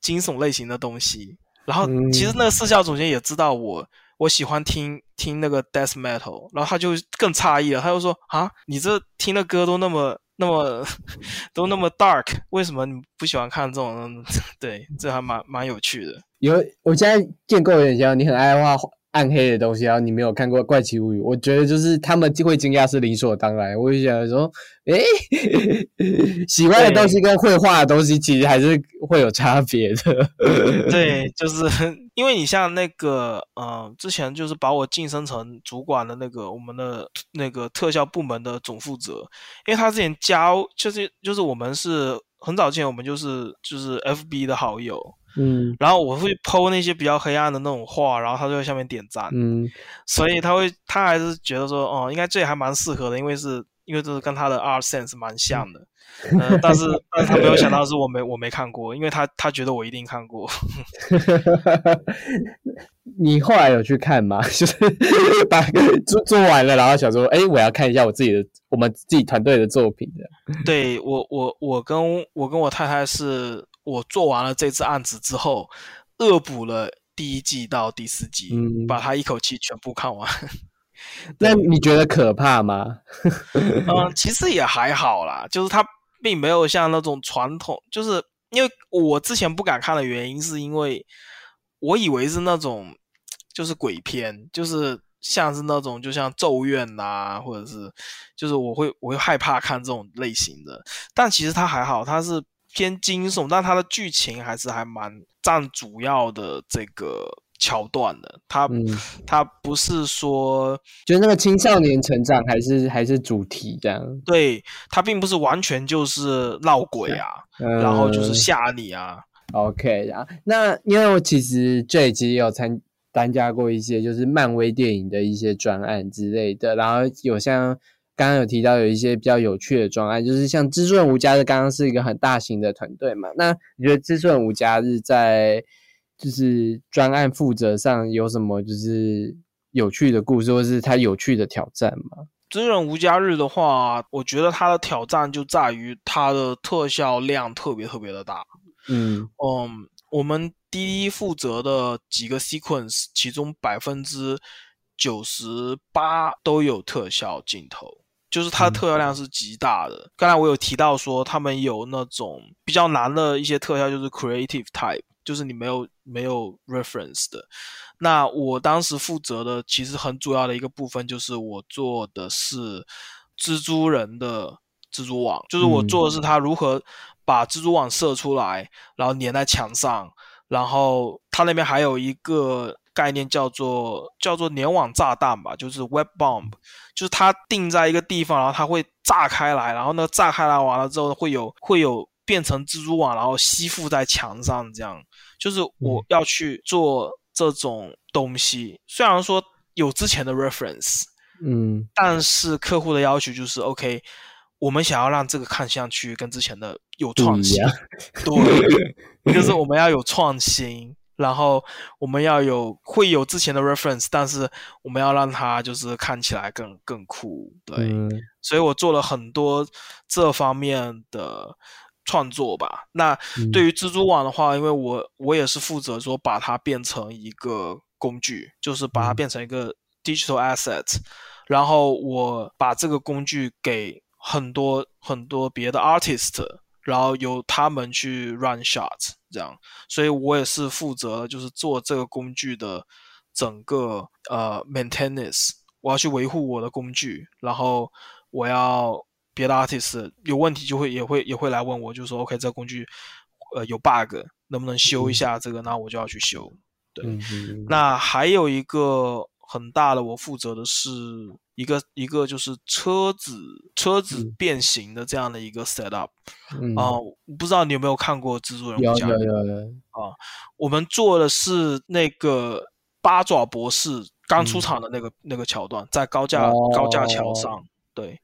惊悚类型的东西，然后其实那个视效总监也知道我。我喜欢听听那个 death metal，然后他就更诧异了，他就说啊，你这听的歌都那么那么 都那么 dark，为什么你不喜欢看这种？对，这还蛮蛮有趣的。有，我现在建构有点像你很爱画。暗黑的东西，然后你没有看过《怪奇物语》，我觉得就是他们就会惊讶是理所当然。我就想说，诶，喜欢的东西跟绘画的东西其实还是会有差别的。对，就是因为你像那个，嗯，之前就是把我晋升成主管的那个我们的那个特效部门的总负责，因为他之前教就是就是我们是很早之前我们就是就是 FB 的好友。嗯，然后我会剖那些比较黑暗的那种画，然后他就在下面点赞。嗯，所以他会，他还是觉得说，哦，应该这也还蛮适合的，因为是，因为这是跟他的 art sense 蛮像的。嗯，但是，但是他没有想到是我没我没看过，因为他他觉得我一定看过。你后来有去看吗？就是把做做完了，然后想说，哎，我要看一下我自己的我们自己团队的作品的。对我，我我跟我跟我太太是。我做完了这次案子之后，恶补了第一季到第四季，把它一口气全部看完。那你觉得可怕吗？嗯，其实也还好啦，就是它并没有像那种传统，就是因为我之前不敢看的原因，是因为我以为是那种就是鬼片，就是像是那种就像咒怨呐，或者是就是我会我会害怕看这种类型的，但其实它还好，它是。偏惊悚，但它的剧情还是还蛮占主要的这个桥段的。它它不是说就是那个青少年成长，还是还是主题这样。对，它并不是完全就是闹鬼啊，然后就是吓你啊。OK 啊，那因为我其实这其实有参参加过一些就是漫威电影的一些专案之类的，然后有像。刚刚有提到有一些比较有趣的专案，就是像知顺无家日，刚刚是一个很大型的团队嘛。那你觉得知顺无家日在就是专案负责上有什么就是有趣的故事，或是它有趣的挑战吗？知顺无家日的话，我觉得它的挑战就在于它的特效量特别特别的大。嗯嗯，我们滴滴负责的几个 sequence，其中百分之九十八都有特效镜头。就是它的特效量是极大的。刚才我有提到说，他们有那种比较难的一些特效，就是 creative type，就是你没有没有 reference 的。那我当时负责的其实很主要的一个部分，就是我做的是蜘蛛人的蜘蛛网，就是我做的是他如何把蜘蛛网射出来，然后粘在墙上，然后他那边还有一个。概念叫做叫做联网炸弹吧，就是 web bomb，就是它定在一个地方，然后它会炸开来，然后呢炸开来完了之后会有会有变成蜘蛛网，然后吸附在墙上，这样就是我要去做这种东西。虽然说有之前的 reference，嗯，但是客户的要求就是 OK，我们想要让这个看上去跟之前的有创新，对，就是我们要有创新。然后我们要有会有之前的 reference，但是我们要让它就是看起来更更酷，对。所以我做了很多这方面的创作吧。那对于蜘蛛网的话，因为我我也是负责说把它变成一个工具，就是把它变成一个 digital asset，然后我把这个工具给很多很多别的 artist，然后由他们去 run shots 这样，所以我也是负责就是做这个工具的整个呃 maintenance，我要去维护我的工具，然后我要。别的 artist 有问题就会也会也会来问我，就说 OK，这个工具呃有 bug，能不能修一下这个？那我就要去修。对，那还有一个很大的，我负责的是一个一个就是车子车子变形的这样的一个 set up。啊，不知道你有没有看过蜘蛛人？有有有有啊，我们做的是那个八爪博士刚出场的那个那个桥段，在高架高架桥上，对。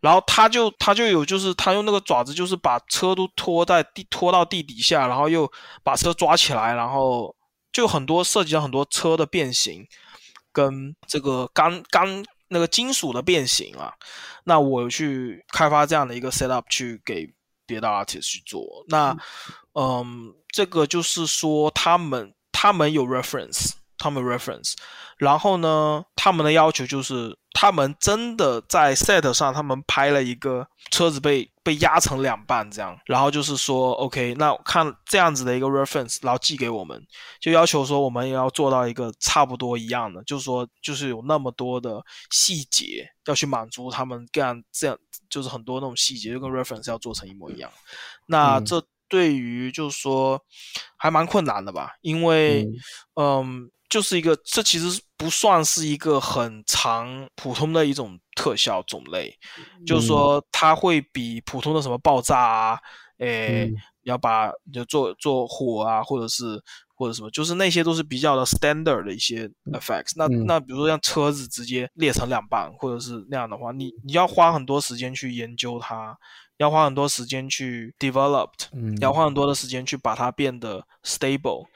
然后他就他就有就是他用那个爪子就是把车都拖在地拖到地底下，然后又把车抓起来，然后就很多涉及到很多车的变形，跟这个钢钢那个金属的变形啊。那我去开发这样的一个 set up 去给别的 artist 去做。那嗯，这个就是说他们他们有 reference。他们 reference，然后呢，他们的要求就是，他们真的在 set 上，他们拍了一个车子被被压成两半这样，然后就是说，OK，那看这样子的一个 reference，然后寄给我们，就要求说我们也要做到一个差不多一样的，就是说，就是有那么多的细节要去满足他们干这样，就是很多那种细节就跟 reference 要做成一模一样，那这对于就是说还蛮困难的吧，因为，嗯。就是一个，这其实不算是一个很长普通的一种特效种类，就是说它会比普通的什么爆炸啊，诶，要把就做做火啊，或者是或者什么，就是那些都是比较的 standard 的一些 effects。那那比如说像车子直接裂成两半，或者是那样的话，你你要花很多时间去研究它，要花很多时间去 developed，要花很多的时间去把它变得 stable，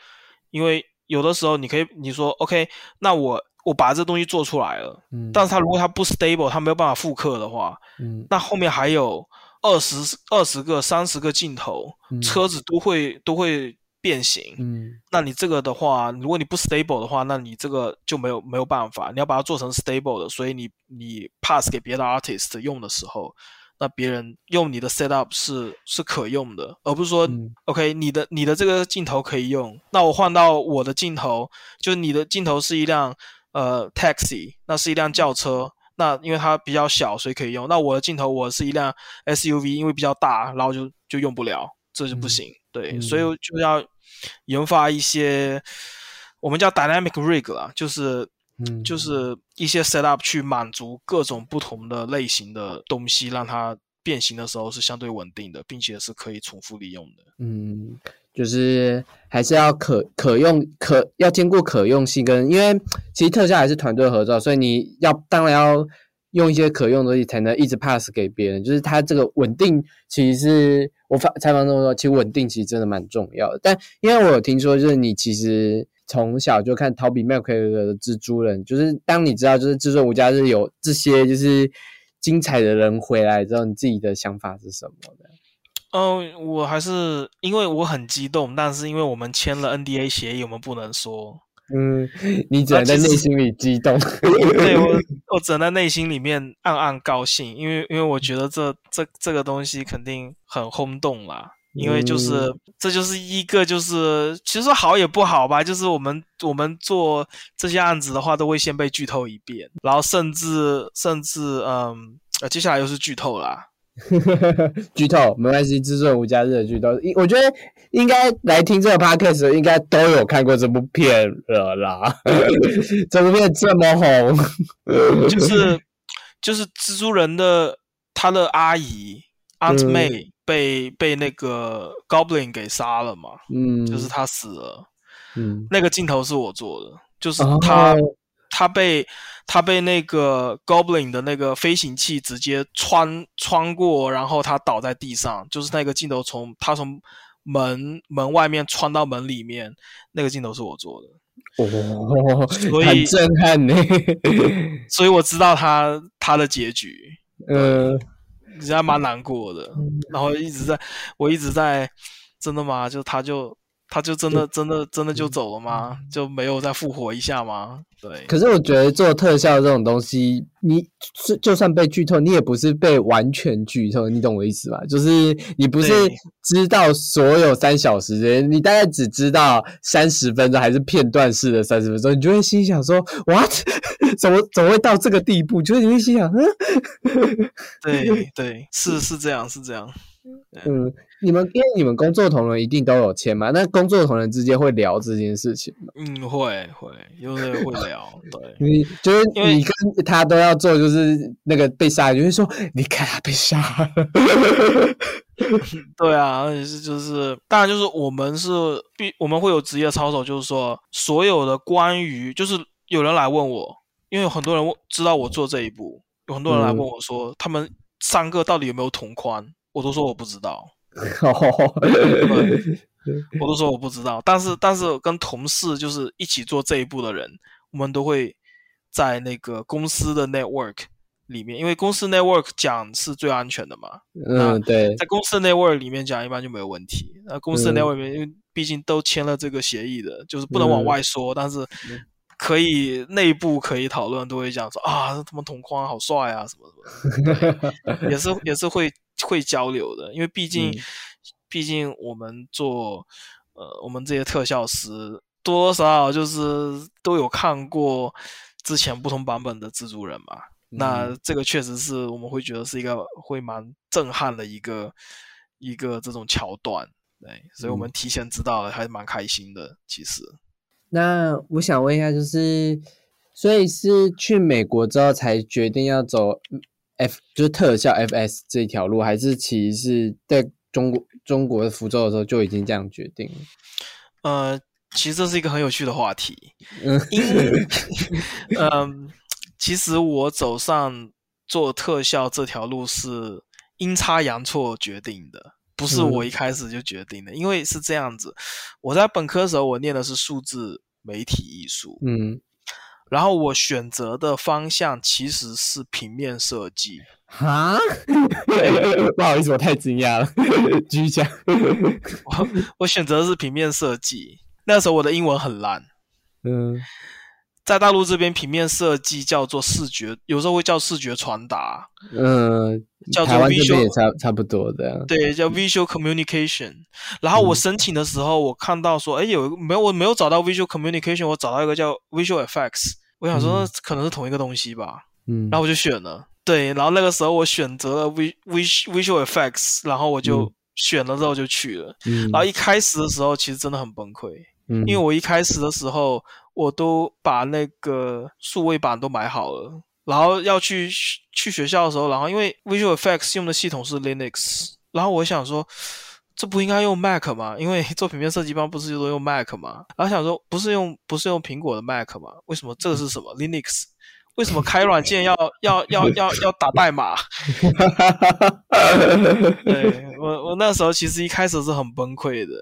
因为。有的时候你可以你说 OK，那我我把这东西做出来了，嗯，但是它如果它不 stable，它没有办法复刻的话，嗯，那后面还有二十二十个、三十个镜头，车子都会都会变形，嗯，那你这个的话，如果你不 stable 的话，那你这个就没有没有办法，你要把它做成 stable 的，所以你你 pass 给别的 artist 用的时候。那别人用你的 setup 是是可用的，而不是说，OK，你的你的这个镜头可以用，那我换到我的镜头，就是你的镜头是一辆呃 taxi，那是一辆轿车，那因为它比较小，所以可以用。那我的镜头我是一辆 SUV，因为比较大，然后就就用不了，这就不行。对，所以就要研发一些我们叫 dynamic rig 啊，就是。嗯，就是一些 set up 去满足各种不同的类型的东西，让它变形的时候是相对稳定的，并且是可以重复利用的。嗯，就是还是要可可用可要兼顾可用性跟，因为其实特效还是团队合作，所以你要当然要用一些可用的东西才能一直 pass 给别人。就是它这个稳定，其实是我发采访中说，其实稳定其实真的蛮重要的。但因为我有听说，就是你其实。从小就看逃避麦奎尔的蜘蛛人，就是当你知道就是蜘蛛无家日有这些就是精彩的人回来之后，你自己的想法是什么的？嗯，我还是因为我很激动，但是因为我们签了 NDA 协议，我们不能说。嗯，你只能在内心里激动。对我，我只能在内心里面暗暗高兴，因为因为我觉得这这这个东西肯定很轰动啦。因为就是，这就是一个就是，其实好也不好吧。就是我们我们做这些案子的话，都会先被剧透一遍，然后甚至甚至嗯，接下来又是剧透啦。剧透没关系，制作无家日的剧透，我觉得应该来听这个 podcast 应该都有看过这部片了啦。这部片这么红，就是就是蜘蛛人的他的阿姨 Aunt May。被被那个 Goblin 给杀了嘛？嗯，就是他死了。嗯，那个镜头是我做的，就是他他被他被那个 Goblin 的那个飞行器直接穿穿过，然后他倒在地上。就是那个镜头从他从门门外面穿到门里面，那个镜头是我做的。哦，很震撼呢。所以我知道他他的结局。嗯。其实还蛮难过的。然后一直在，我一直在，真的吗？就他就。他就真的真的真的就走了吗？就没有再复活一下吗？对。可是我觉得做特效这种东西，你是就算被剧透，你也不是被完全剧透，你懂我意思吧？就是你不是知道所有三小时，你大概只知道三十分钟，还是片段式的三十分钟，你就会心想说：“What？怎么怎么会到这个地步？”就是你会心想：“嗯，对对，是是这样，是这样。”嗯，你们因为你们工作同仁一定都有签嘛？那工作同仁之间会聊这件事情吗？嗯，会会，有的会聊。对，你就是你跟他都要做，就是那个被杀，就会说你看他被杀。对啊，而且是就是，当然就是我们是必我们会有职业操守，就是说所有的关于就是有人来问我，因为有很多人知道我做这一步，有很多人来问我说，他们三个到底有没有同宽？我都说我不知道，我都说我不知道。但是，但是跟同事就是一起做这一步的人，我们都会在那个公司的 network 里面，因为公司 network 讲是最安全的嘛。嗯，对，在公司 network 里面讲，一般就没有问题。那公司 network 里面，因为毕竟都签了这个协议的，就是不能往外说，但是可以内部可以讨论，都会讲说啊，他们同框好帅啊，什么什么，也是也是会。会交流的，因为毕竟，毕竟我们做，呃，我们这些特效师多多少少就是都有看过之前不同版本的蜘蛛人嘛。那这个确实是我们会觉得是一个会蛮震撼的一个一个这种桥段，对，所以我们提前知道了还是蛮开心的。其实，那我想问一下，就是所以是去美国之后才决定要走。F 就是特效 FS 这一条路，还是其实是在中国中国的福州的时候就已经这样决定了。呃，其实这是一个很有趣的话题。嗯，因为嗯，其实我走上做特效这条路是阴差阳错决定的，不是我一开始就决定的。因为是这样子，我在本科的时候我念的是数字媒体艺术。嗯。然后我选择的方向其实是平面设计啊，不好意思，我太惊讶了。继续讲，我我选择的是平面设计。那时候我的英文很烂，嗯，在大陆这边平面设计叫做视觉，有时候会叫视觉传达，嗯，叫做 visual 也差差不多的，对，叫 visual communication。然后我申请的时候，我看到说，哎，有没有我没有找到 visual communication，我找到一个叫 visual effects。我想说可能是同一个东西吧，嗯，然后我就选了，对，然后那个时候我选择了 v v visual effects，然后我就选了之后就去了，嗯，然后一开始的时候其实真的很崩溃，嗯，因为我一开始的时候我都把那个数位板都买好了，然后要去去学校的时候，然后因为 visual effects 用的系统是 Linux，然后我想说。这不应该用 Mac 吗？因为 做平面设计一般不是都用 Mac 吗？然后想说，不是用不是用苹果的 Mac 吗？为什么这个是什么 Linux？为什么开软件要要要要要打代码？对我我那时候其实一开始是很崩溃的。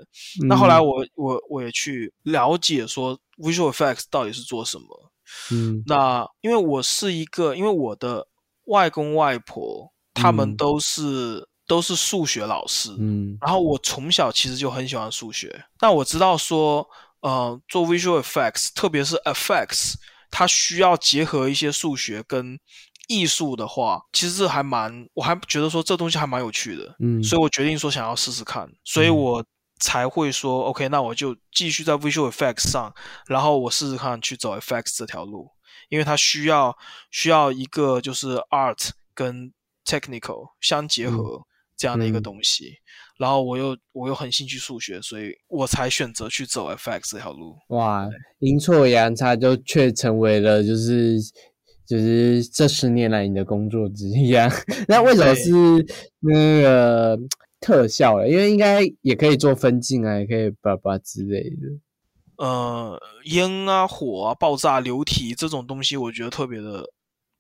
那后来我我我也去了解说 Visual Effects 到底是做什么。嗯，那因为我是一个，因为我的外公外婆他们都是。都是数学老师，嗯，然后我从小其实就很喜欢数学。但我知道说，呃，做 visual effects，特别是 effects，它需要结合一些数学跟艺术的话，其实这还蛮，我还觉得说这东西还蛮有趣的，嗯，所以我决定说想要试试看，所以我才会说，OK，那我就继续在 visual effects 上，然后我试试看去走 effects 这条路，因为它需要需要一个就是 art 跟 technical 相结合。这样的一个东西，然后我又我又很兴趣数学，所以我才选择去走 FX 这条路。哇，阴错阳差就却成为了就是就是这十年来你的工作之一啊。那为什么是那个特效了？因为应该也可以做分镜啊，也可以叭叭之类的。呃，烟啊、火啊、爆炸、流体这种东西，我觉得特别的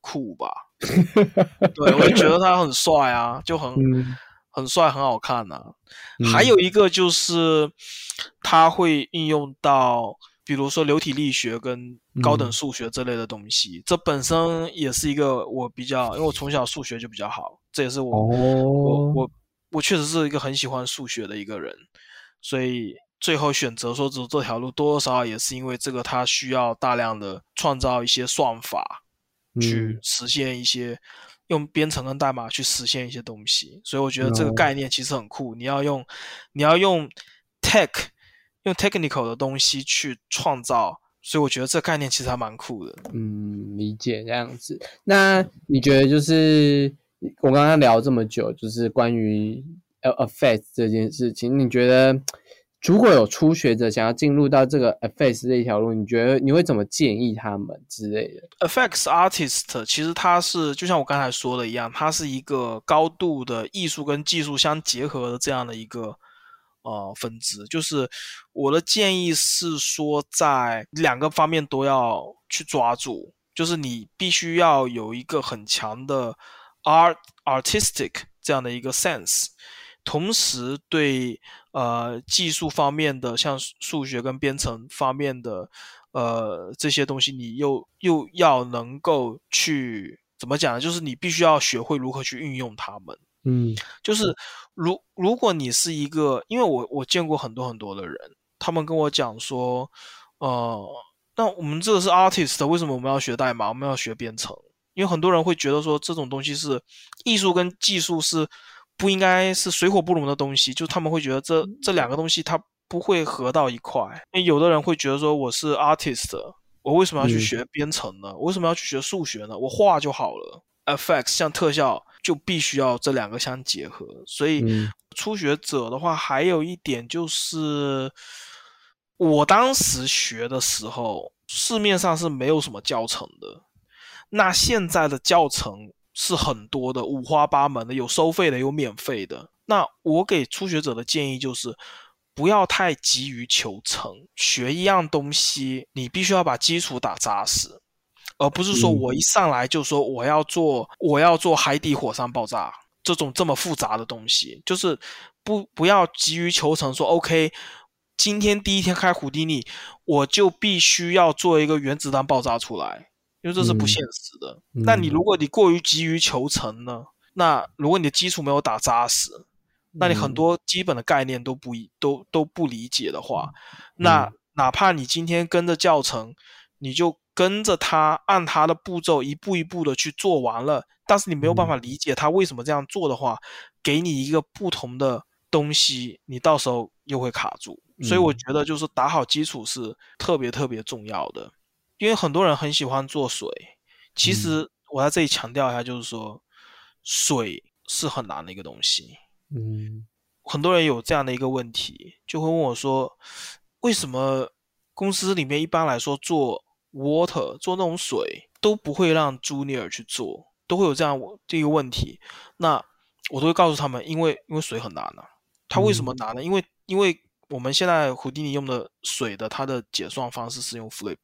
酷吧。对，我就觉得他很帅啊，就很。很帅，很好看呐。还有一个就是，它会应用到，比如说流体力学跟高等数学这类的东西。这本身也是一个我比较，因为我从小数学就比较好，这也是我我我我确实是一个很喜欢数学的一个人，所以最后选择说走这条路，多多少少也是因为这个，它需要大量的创造一些算法去实现一些用编程跟代码去实现一些东西，所以我觉得这个概念其实很酷。你要用你要用 tech 用 technical 的东西去创造。所以我觉得这概念其实还蛮酷的。嗯，理解这样子。那你觉得就是我刚刚聊这么久，就是关于 affect 这件事情，你觉得如果有初学者想要进入到这个 affect 这一条路，你觉得你会怎么建议他们之类的？affect artist 其实它是就像我刚才说的一样，它是一个高度的艺术跟技术相结合的这样的一个。呃，分支就是我的建议是说，在两个方面都要去抓住，就是你必须要有一个很强的 art artistic 这样的一个 sense，同时对呃技术方面的，像数学跟编程方面的呃这些东西，你又又要能够去怎么讲呢？就是你必须要学会如何去运用它们。嗯，就是如如果你是一个，因为我我见过很多很多的人，他们跟我讲说，呃，那我们这个是 artist，为什么我们要学代码，我们要学编程？因为很多人会觉得说这种东西是艺术跟技术是不应该是水火不容的东西，就他们会觉得这这两个东西它不会合到一块。因为有的人会觉得说我是 artist，我为什么要去学编程呢？我为什么要去学数学呢？我画就好了，effects 像特效。就必须要这两个相结合，所以初学者的话，还有一点就是，我当时学的时候，市面上是没有什么教程的。那现在的教程是很多的，五花八门的，有收费的，有免费的。那我给初学者的建议就是，不要太急于求成，学一样东西，你必须要把基础打扎实。而不是说我一上来就说我要做我要做海底火山爆炸这种这么复杂的东西，就是不不要急于求成。说 OK，今天第一天开虎迪尼，我就必须要做一个原子弹爆炸出来，因为这是不现实的。那你如果你过于急于求成呢？那如果你的基础没有打扎实，那你很多基本的概念都不一都都不理解的话，那哪怕你今天跟着教程，你就。跟着他按他的步骤一步一步的去做完了，但是你没有办法理解他为什么这样做的话，给你一个不同的东西，你到时候又会卡住。所以我觉得就是打好基础是特别特别重要的，因为很多人很喜欢做水，其实我在这里强调一下，就是说水是很难的一个东西。嗯，很多人有这样的一个问题，就会问我说，为什么公司里面一般来说做 water 做那种水都不会让 junior 去做，都会有这样这个问题。那我都会告诉他们，因为因为水很难啊。它为什么难呢？因为因为我们现在胡迪尼用的水的它的解算方式是用 flip。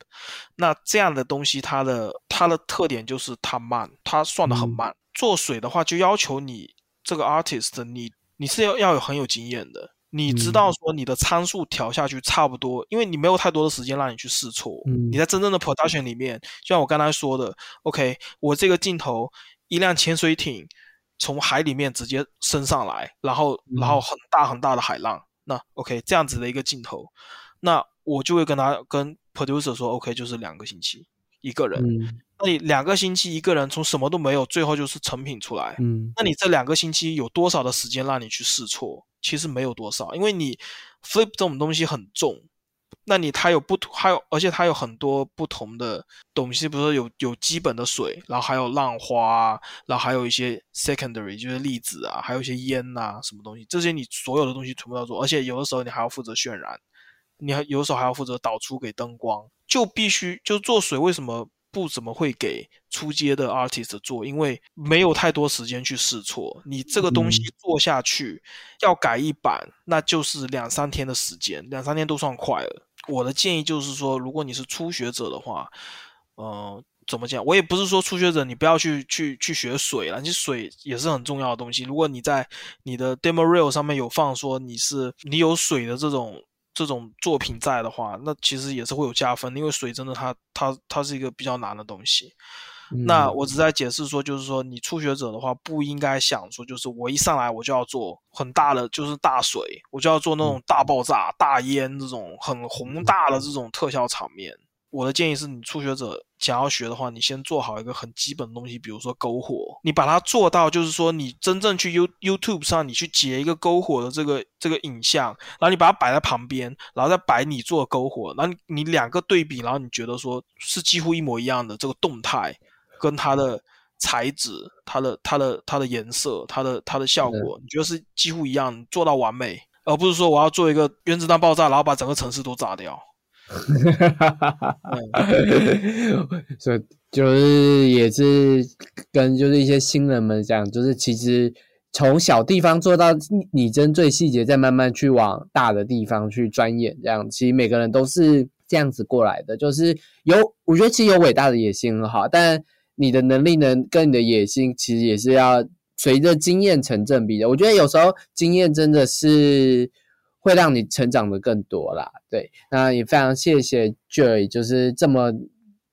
那这样的东西，它的它的特点就是它慢，它算的很慢。做水的话，就要求你这个 artist，你你是要要有很有经验的。你知道说你的参数调下去差不多，因为你没有太多的时间让你去试错。你在真正的 production 里面，就像我刚才说的，OK，我这个镜头一辆潜水艇从海里面直接升上来，然后然后很大很大的海浪，那 OK 这样子的一个镜头，那我就会跟他跟 producer 说，OK 就是两个星期一个人。那你两个星期一个人从什么都没有，最后就是成品出来。嗯，那你这两个星期有多少的时间让你去试错？其实没有多少，因为你 flip 这种东西很重，那你它有不同，还有而且它有很多不同的东西，比如说有有基本的水，然后还有浪花，然后还有一些 secondary 就是粒子啊，还有一些烟呐，什么东西，这些你所有的东西全部要做，而且有的时候你还要负责渲染，你还有的时候还要负责导出给灯光，就必须就做水，为什么？不怎么会给出街的 artist 做，因为没有太多时间去试错。你这个东西做下去，要改一版，那就是两三天的时间，两三天都算快了。我的建议就是说，如果你是初学者的话，嗯，怎么讲？我也不是说初学者你不要去去去学水了，其实水也是很重要的东西。如果你在你的 demo reel 上面有放说你是你有水的这种这种作品在的话，那其实也是会有加分，因为水真的它它它是一个比较难的东西。那我只在解释说，就是说你初学者的话，不应该想说，就是我一上来我就要做很大的，就是大水，我就要做那种大爆炸、大烟这种很宏大的这种特效场面。我的建议是你初学者想要学的话，你先做好一个很基本的东西，比如说篝火，你把它做到，就是说你真正去 You YouTube 上，你去截一个篝火的这个这个影像，然后你把它摆在旁边，然后再摆你做篝火，然后你两个对比，然后你觉得说是几乎一模一样的这个动态。跟它的材质、它的、它的、它的颜色、它的、它的效果，你觉得是几乎一样，做到完美，而不是说我要做一个原子弹爆炸，然后把整个城市都炸掉。所以就是也是跟就是一些新人们讲，就是其实从小地方做到你真最细节，再慢慢去往大的地方去钻研，这样其实每个人都是这样子过来的。就是有，我觉得其实有伟大的野心很好，但。你的能力呢，跟你的野心其实也是要随着经验成正比的。我觉得有时候经验真的是会让你成长的更多啦。对，那也非常谢谢 Joy，就是这么。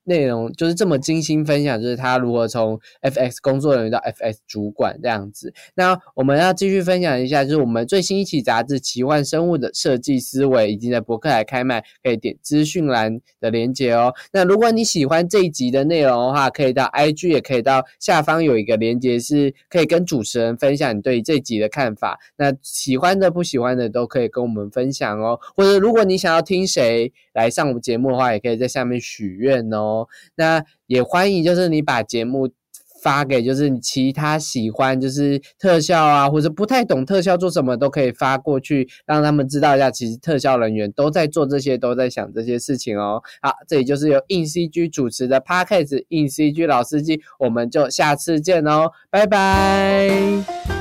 内容就是这么精心分享，就是他如何从 FX 工作人员到 FX 主管这样子。那我们要继续分享一下，就是我们最新一期杂志《奇幻生物的设计思维》已经在博客来开卖，可以点资讯栏的链接哦。那如果你喜欢这一集的内容的话，可以到 IG，也可以到下方有一个链接，是可以跟主持人分享你对这集的看法。那喜欢的、不喜欢的都可以跟我们分享哦。或者如果你想要听谁来上我们节目的话，也可以在下面许愿哦那也欢迎，就是你把节目发给，就是你其他喜欢，就是特效啊，或者不太懂特效做什么，都可以发过去，让他们知道一下，其实特效人员都在做这些，都在想这些事情哦。好，这里就是由硬 CG 主持的 Podcast 硬 CG 老司机，我们就下次见哦，拜拜。